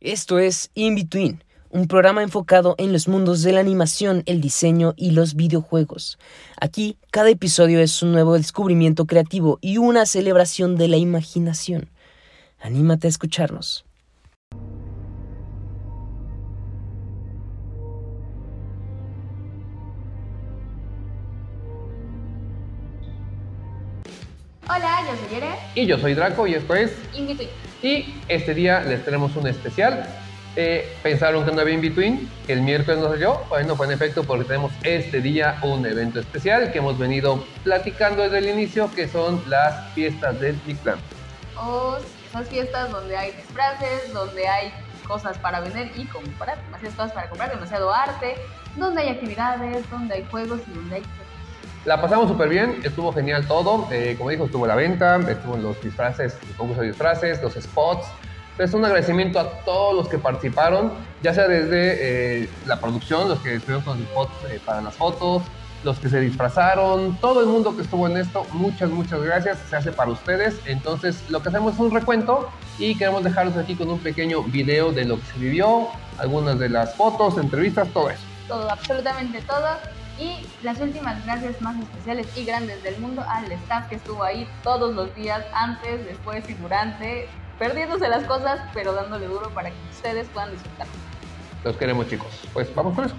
Esto es In Between, un programa enfocado en los mundos de la animación, el diseño y los videojuegos. Aquí, cada episodio es un nuevo descubrimiento creativo y una celebración de la imaginación. Anímate a escucharnos. Hola, yo soy Yere. Y yo soy Draco y esto es In Between. Y este día les tenemos un especial. Eh, pensaron que no había in-between, que el miércoles no salió. Bueno, fue en efecto porque tenemos este día un evento especial que hemos venido platicando desde el inicio, que son las fiestas del Mictlán. O esas fiestas donde hay disfraces, donde hay cosas para vender y comprar, demasiadas cosas para comprar, demasiado arte, donde hay actividades, donde hay juegos y donde hay... La pasamos súper bien, estuvo genial todo. Eh, como dijo, estuvo la venta, estuvo los disfraces, el concurso de disfraces, los spots. Entonces, un agradecimiento a todos los que participaron, ya sea desde eh, la producción, los que estuvieron con los spots eh, para las fotos, los que se disfrazaron, todo el mundo que estuvo en esto, muchas, muchas gracias, se hace para ustedes. Entonces, lo que hacemos es un recuento y queremos dejarlos aquí con un pequeño video de lo que se vivió, algunas de las fotos, entrevistas, todo eso. Todo, absolutamente todo. Y las últimas gracias más especiales y grandes del mundo al staff que estuvo ahí todos los días, antes, después y durante, perdiéndose las cosas, pero dándole duro para que ustedes puedan disfrutar. Los queremos chicos. Pues vamos con eso.